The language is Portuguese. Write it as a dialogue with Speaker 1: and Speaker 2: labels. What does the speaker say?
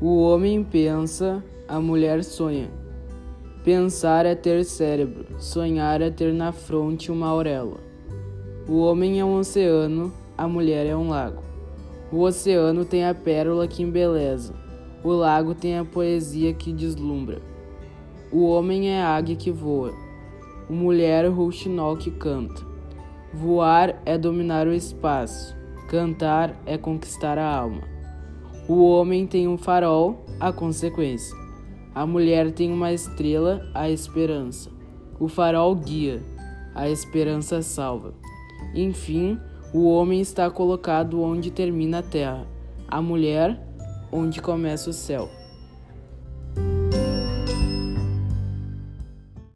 Speaker 1: O homem pensa, a mulher sonha. Pensar é ter cérebro, sonhar é ter na fronte uma auréola. O homem é um oceano, a mulher é um lago. O oceano tem a pérola que embeleza, o lago tem a poesia que deslumbra. O homem é a águia que voa, o mulher é o rouxinol que canta. Voar é dominar o espaço, cantar é conquistar a alma. O homem tem um farol, a consequência. A mulher tem uma estrela, a esperança. O farol guia, a esperança salva. Enfim, o homem está colocado onde termina a terra, a mulher onde começa o céu.